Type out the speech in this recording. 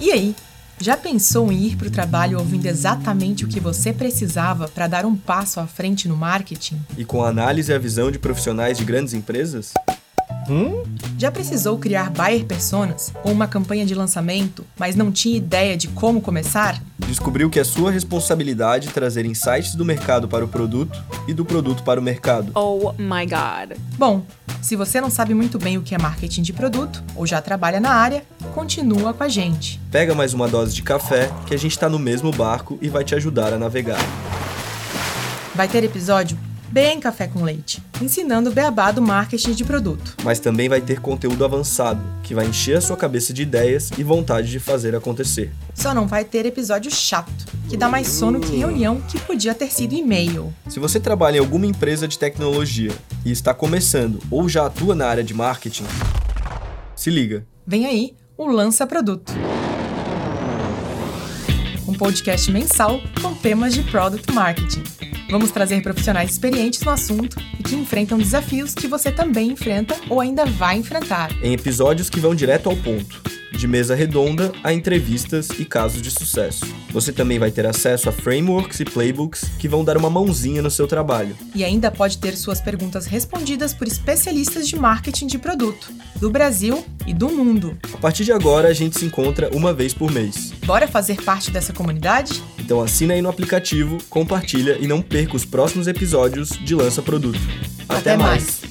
E aí, já pensou em ir para o trabalho ouvindo exatamente o que você precisava para dar um passo à frente no marketing? E com a análise e a visão de profissionais de grandes empresas? Hum? Já precisou criar buyer personas ou uma campanha de lançamento, mas não tinha ideia de como começar? Descobriu que é sua responsabilidade trazer insights do mercado para o produto e do produto para o mercado. Oh my god. Bom, se você não sabe muito bem o que é marketing de produto ou já trabalha na área, continua com a gente. Pega mais uma dose de café que a gente está no mesmo barco e vai te ajudar a navegar. Vai ter episódio bem café com leite, ensinando o beabá do marketing de produto. Mas também vai ter conteúdo avançado, que vai encher a sua cabeça de ideias e vontade de fazer acontecer. Só não vai ter episódio chato, que dá mais sono que reunião que podia ter sido e-mail. Se você trabalha em alguma empresa de tecnologia e está começando ou já atua na área de marketing, se liga. Vem aí o Lança Produto. Um podcast mensal com temas de product marketing Vamos trazer profissionais experientes no assunto e que enfrentam desafios que você também enfrenta ou ainda vai enfrentar. Em episódios que vão direto ao ponto, de mesa redonda a entrevistas e casos de sucesso. Você também vai ter acesso a frameworks e playbooks que vão dar uma mãozinha no seu trabalho. E ainda pode ter suas perguntas respondidas por especialistas de marketing de produto, do Brasil e do mundo. A partir de agora, a gente se encontra uma vez por mês. Bora fazer parte dessa comunidade? Então assina aí no aplicativo, compartilha e não perca os próximos episódios de Lança Produto. Até, Até mais. mais.